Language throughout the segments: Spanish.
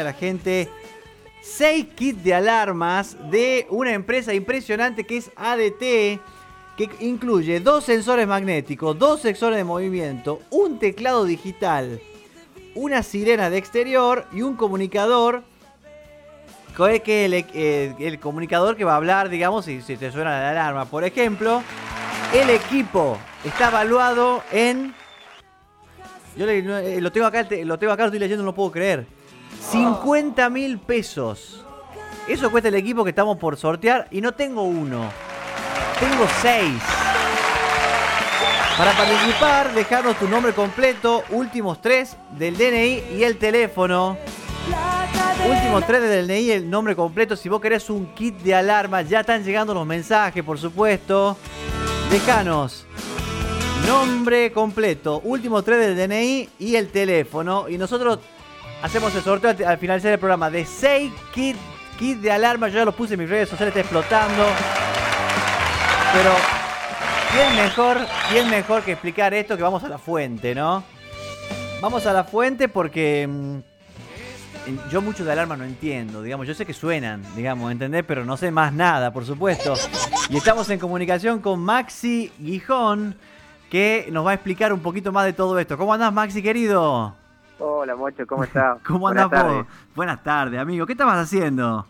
a la gente 6 kits de alarmas de una empresa impresionante que es ADT, que incluye dos sensores magnéticos, dos sensores de movimiento, un teclado digital, una sirena de exterior y un comunicador que el, eh, el, comunicador que va a hablar, digamos, si, si te suena la alarma. Por ejemplo, el equipo está evaluado en... Yo eh, lo tengo acá, lo tengo acá, lo estoy leyendo, no puedo creer. 50 mil pesos. Eso cuesta el equipo que estamos por sortear y no tengo uno. Tengo seis. Para participar, dejarnos tu nombre completo, últimos tres del DNI y el teléfono. Últimos tres del DNI y el nombre completo. Si vos querés un kit de alarma, ya están llegando los mensajes, por supuesto. Dejanos nombre completo, últimos tres del DNI y el teléfono. Y nosotros hacemos el sorteo al finalizar el programa de 6 kits kit de alarma. Yo ya los puse en mis redes sociales, está explotando. Pero, ¿quién mejor, ¿quién mejor que explicar esto que vamos a la fuente, no? Vamos a la fuente porque mm, yo mucho de alarma no entiendo, digamos, yo sé que suenan, digamos, ¿entendés? Pero no sé más nada, por supuesto. Y estamos en comunicación con Maxi Guijón, que nos va a explicar un poquito más de todo esto. ¿Cómo andás, Maxi, querido? Hola, Mocho, ¿cómo estás? ¿Cómo andás vos? Buenas tardes, amigo. ¿Qué estabas haciendo?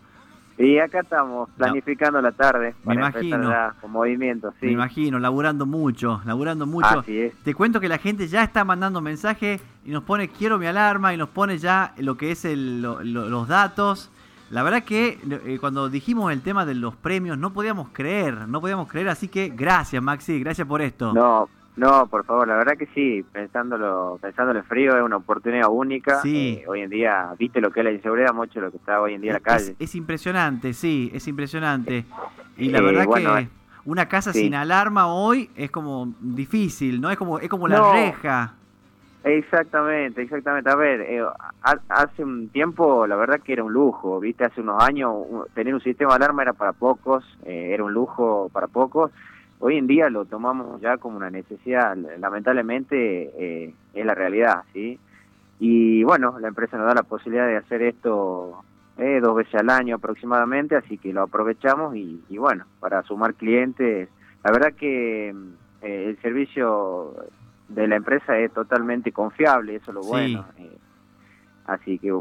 Y acá estamos, planificando la tarde. Me imagino. con movimiento, sí. Me imagino, laburando mucho, laburando mucho. Así es. Te cuento que la gente ya está mandando mensajes y nos pone quiero mi alarma y nos pone ya lo que es los datos. La verdad que eh, cuando dijimos el tema de los premios no podíamos creer, no podíamos creer, así que gracias Maxi, gracias por esto. No, no, por favor, la verdad que sí, pensándolo, pensándolo en frío es una oportunidad única. Sí. Eh, hoy en día, viste lo que es la inseguridad, mucho lo que está hoy en día en la calle. Es, impresionante, sí, es impresionante. Y la verdad que eh, una casa sin alarma hoy es como difícil, ¿no? Es como, es como la reja. Exactamente, exactamente. A ver, eh, hace un tiempo la verdad que era un lujo, viste, hace unos años tener un sistema de alarma era para pocos, era un lujo para pocos hoy en día lo tomamos ya como una necesidad, lamentablemente eh, es la realidad, ¿sí? Y bueno, la empresa nos da la posibilidad de hacer esto eh, dos veces al año aproximadamente, así que lo aprovechamos y, bueno, para sumar clientes, la verdad que eh, el servicio de la empresa es totalmente confiable, eso es lo bueno. así que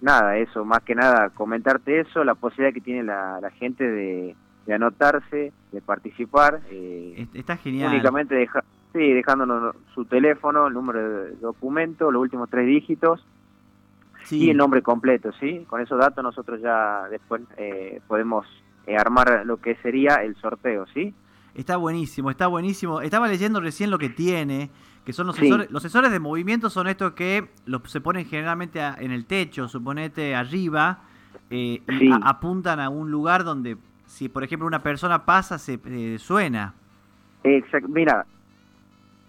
nada, eso, más que nada comentarte eso, la posibilidad que tiene la gente de de anotarse, de participar. Eh, Está genial. Únicamente deja, sí, dejándonos su teléfono, el número de documento, los últimos tres dígitos y el nombre completo, ¿sí? Con esos datos nosotros ya después eh, podemos eh, armar lo que sería el sorteo, ¿sí? Está buenísimo, está buenísimo. Estaba leyendo recién lo que tiene, que son los sensores. Los sensores de movimiento son estos que los, se ponen generalmente en el techo, suponete arriba, y apuntan a un lugar donde si por ejemplo una persona pasa, se eh, suena. Exacto, mira,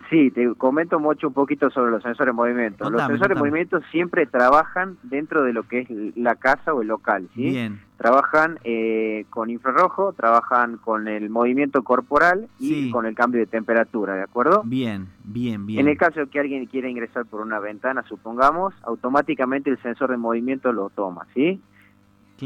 sí, te comento mucho un poquito sobre los sensores de movimiento. los sensores de movimiento siempre trabajan dentro de lo que es la casa o el local, ¿sí? Bien. Trabajan eh, con infrarrojo, trabajan con el movimiento corporal y con el cambio de temperatura, ¿de acuerdo? Bien, bien, bien. En el caso de que alguien quiera ingresar por una ventana, supongamos, automáticamente el sensor de movimiento lo toma, ¿sí?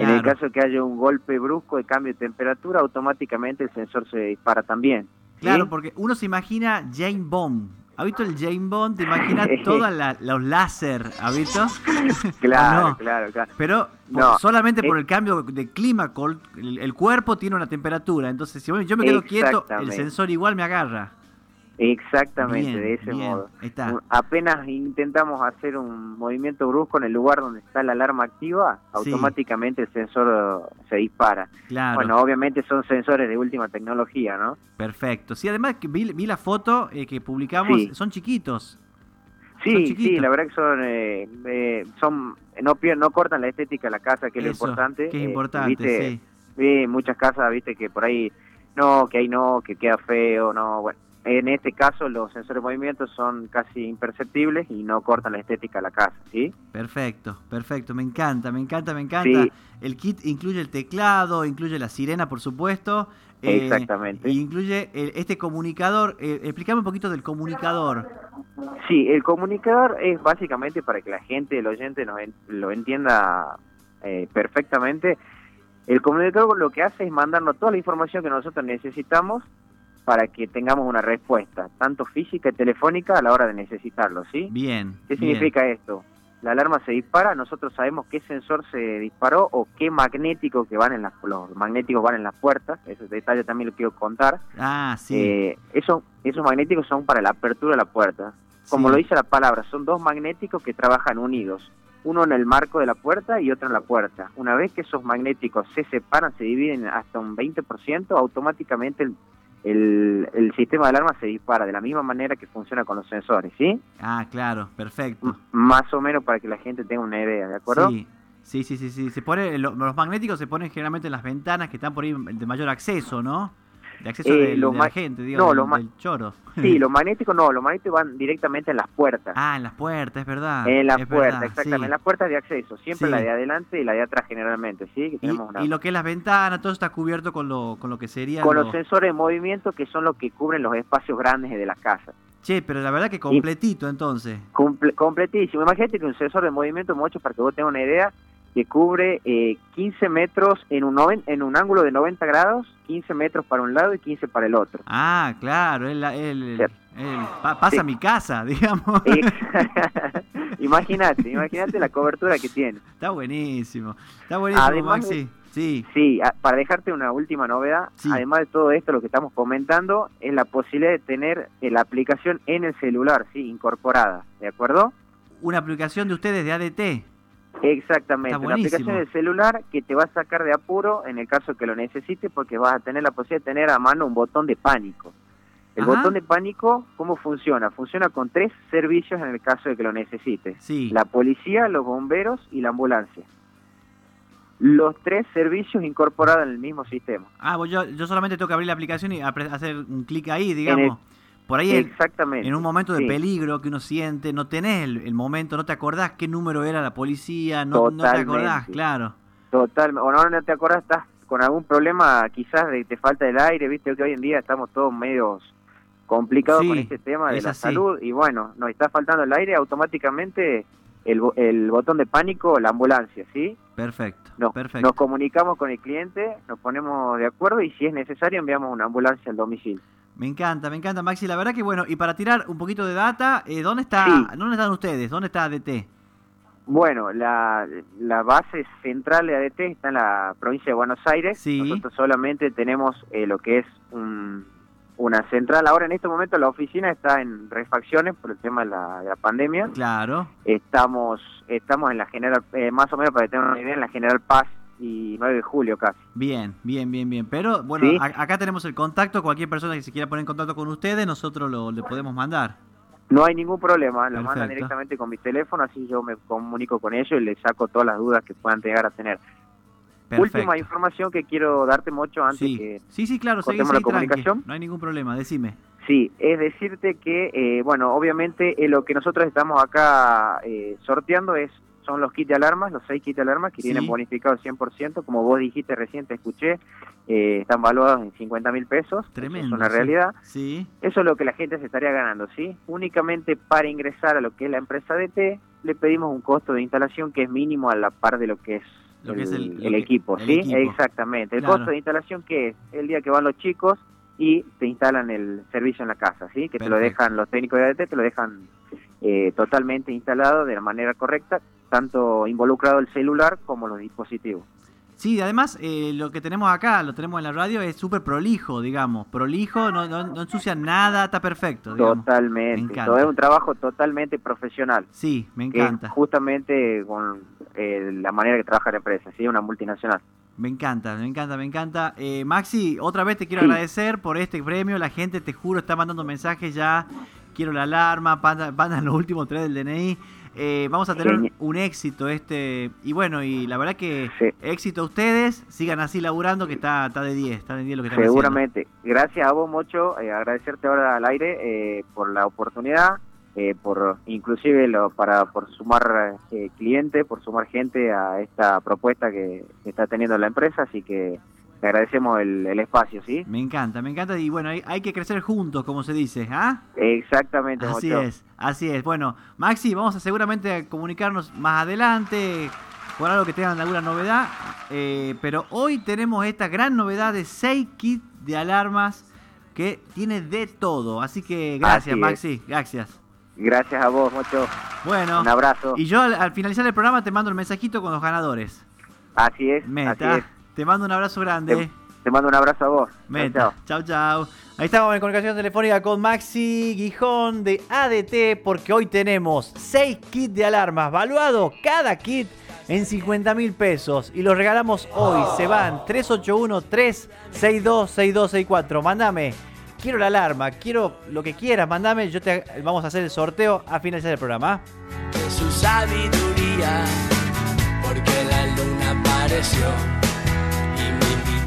En el caso que haya un golpe brusco de cambio de temperatura, automáticamente el sensor se dispara también. Claro, porque uno se imagina Jane Bond. ¿Ha visto el Jane Bond? ¿Te imaginas todos los láser? ¿Ha visto? claro, claro, claro. Pero solamente por el cambio de clima, el, cuerpo tiene una temperatura. Entonces, si yo me quedo quieto, el sensor igual me agarra. Exactamente, de ese modo. Apenas intentamos hacer un movimiento brusco en el lugar donde está la alarma activa, automáticamente el sensor se dispara. Bueno, obviamente son sensores de última tecnología, ¿no? Perfecto. Sí, además que vi, la foto eh, que publicamos, son chiquitos. Sí, sí, la verdad que son, eh, eh, son no, no cortan la estética de la casa, que es lo importante. Que es importante, sí. muchas casas, viste, que por ahí no, que ahí no, que queda feo, no, bueno en este caso los sensores de movimiento son casi imperceptibles y no cortan la estética de la casa, ¿sí? Perfecto, perfecto, me encanta, me encanta, me encanta. Sí. El kit incluye el teclado, incluye la sirena, por supuesto. eh, Exactamente. incluye el- este comunicador. Eh, explícame un poquito del comunicador. Sí, el comunicador es básicamente para que la gente, el oyente nos en- lo entienda eh, perfectamente. El comunicador lo que hace es mandarnos toda la información que nosotros necesitamos para que tengamos una respuesta, tanto física y telefónica a la hora de necesitarlo, ¿sí? Bien. ¿Qué bien. significa esto? La alarma se dispara, nosotros sabemos qué sensor se disparó o qué magnético que van en las los magnéticos van en las puertas, ese detalle también lo quiero contar. Ah, sí. Eh, esos, esos magnéticos son para la apertura de la puerta. Como sí. lo dice la palabra, son dos magnéticos que trabajan unidos, uno en el marco de la puerta y otro en la puerta. Una vez que esos magnéticos se separan, se dividen hasta un 20%, automáticamente el, el, el sistema de alarma se dispara de la misma manera que funciona con los sensores, ¿sí? Ah, claro, perfecto. M- Más o menos para que la gente tenga una idea, ¿de acuerdo? Sí. Sí, sí, sí, sí. Se pone, lo- los magnéticos se ponen generalmente en las ventanas que están por ahí de mayor acceso, ¿no? De acceso Eh, del- los de la gente, digo, no, del, los del choro. Sí, los magnéticos no, los magnéticos van directamente en las puertas. Ah, en las puertas, es verdad. en las puertas, exactamente, sí. en las puertas de acceso, siempre Sí. la de adelante y la de atrás generalmente, ¿sí? Que Y, una- y lo que es las ventanas, todo está cubierto con lo, con lo que sería. con los sensores de movimiento que son los que cubren los espacios grandes de las casas. Che, pero la verdad que completito entonces. Comple- completísimo. Imagínate que un sensor de movimiento, mucho para que vos tengas una idea, que cubre eh, 15 metros en un, noven- en un ángulo de 90 grados, 15 metros para un lado y 15 para el otro. Ah, claro, él pa- pasa Sí. a mi casa, digamos. imagínate, imagínate la cobertura que tiene. Está buenísimo. Está buenísimo, Además Maxi. Sí, Sí, para dejarte una última novedad, Sí. además de todo esto, lo que estamos comentando es la posibilidad de tener eh, la aplicación en el celular, sí, incorporada, ¿de acuerdo? una aplicación de ustedes de ADT. Exactamente, una aplicación del celular que te va a sacar de apuro en el caso que lo necesites porque vas a tener la posibilidad de tener a mano un botón de pánico. El Ajá. botón de pánico, ¿cómo funciona? Funciona con tres servicios en el caso de que lo necesites. Sí. La policía, los bomberos y la ambulancia. Los tres servicios incorporados en el mismo sistema. Ah, pues yo, yo solamente tengo que abrir la aplicación y hacer un clic ahí, digamos. Por ahí, en, Exactamente. en un momento de Sí. peligro que uno siente, no tenés el, el momento, no te acordás qué número era la policía, no, no te acordás, claro. Total, o no, no te acuerdas, estás con algún problema quizás de te falta el aire, viste que hoy en día estamos todos medios complicados Sí, con este tema de la así. salud y bueno, nos está faltando el aire, automáticamente el, el botón de pánico, la ambulancia, ¿sí? Perfecto, No, perfecto. Nos comunicamos con el cliente, nos ponemos de acuerdo y si es necesario enviamos una ambulancia al domicilio. Me encanta, me encanta, Maxi. La verdad que bueno, y para tirar un poquito de data, eh, ¿dónde está, Sí. dónde están ustedes? ¿Dónde está ADT? Bueno, la, la base central de ADT está en la provincia de Buenos Aires. Sí. Nosotros solamente tenemos eh, lo que es un- una central. Ahora en este momento la oficina está en refacciones por el tema de la, de la pandemia. Claro. Estamos estamos en la General, eh, más o menos para que tengan una idea, en la General Paz y 9 de julio casi. Bien, bien, bien, bien. Pero bueno, Sí. a- acá tenemos el contacto. Cualquier persona que se quiera poner en contacto con ustedes, nosotros lo le podemos mandar. No hay ningún problema, lo mandan directamente con mi teléfono, así yo me comunico con ellos y les saco todas las dudas que puedan llegar a tener. Perfecto. Última información que quiero darte, Mocho, antes sí. que sí, sí, claro, seguí, la seguí, tranqui. comunicación. No hay ningún problema, decime. Sí, es decirte que, eh, bueno, obviamente eh, lo que nosotros estamos acá eh, sorteando es son los kits de alarmas, los seis kits de alarmas que Sí. vienen bonificados 100%, como vos dijiste recién, te escuché, eh, están valuados en 50 mil pesos, eso Tremendo. es una realidad. Sí, Eso es lo que la gente se estaría ganando, ¿sí? Únicamente para ingresar a lo que es la empresa DT, le pedimos un costo de instalación que es mínimo a la par de lo que es Lo el, que es el- el equipo, el ¿sí? equipo. Exactamente. El Claro. costo de instalación que es el día que van los chicos y te instalan el servicio en la casa, ¿sí? Que te lo dejan, los técnicos de ADT te lo dejan eh, totalmente instalado de la manera correcta, tanto involucrado el celular como los dispositivos. Sí, además eh, lo que tenemos acá, lo tenemos en la radio, es súper prolijo, digamos. Prolijo, no, no, no ensucia nada, está perfecto, digamos. Totalmente. Todo es un trabajo totalmente profesional. Sí, me que encanta. justamente con eh, la manera que trabaja la empresa, ¿sí? Una multinacional. Me encanta, me encanta, me encanta. Eh, Maxi, otra vez te quiero Sí. agradecer por este premio. La gente, te juro, está mandando mensajes ya. Quiero la alarma, mandan mandan los últimos tres del DNI. Eh, vamos a tener un éxito este y bueno, y la verdad que éxito a ustedes, sigan así laburando que está, está de 10, está de 10 lo que Seguramente. Gracias a vos, Mocho, eh, agradecerte ahora al aire eh, por la oportunidad, por inclusive lo, para por sumar clientes, por sumar gente a esta propuesta que está teniendo la empresa, así que te agradecemos el, espacio, ¿sí? Me encanta, me encanta y bueno, hay, que crecer juntos, como se dice, ¿ah? Exactamente. Así es, así es. Bueno, Maxi, vamos a seguramente comunicarnos más adelante por algo que tengan alguna novedad, eh, pero hoy tenemos esta gran novedad de 6 kits de alarmas que tiene de todo, así que gracias Maxi, gracias. Gracias a vos, mucho. Bueno, un abrazo. Y yo al, finalizar el programa te mando el mensajito con los ganadores. Así es. Meta. Así es. Te mando un abrazo grande. Te, mando un abrazo a vos. Chao, chao. chao. Ahí estamos en comunicación telefónica con Maxi Guijón de ADT porque hoy tenemos 6 kits de alarmas, valuado cada kit en 50 mil pesos y los regalamos hoy. Se van 381-362-6264. Mándame, quiero la alarma, quiero lo que quieras, mándame, yo te vamos a hacer el sorteo a finalizar el programa. su sabiduría, porque la luna apareció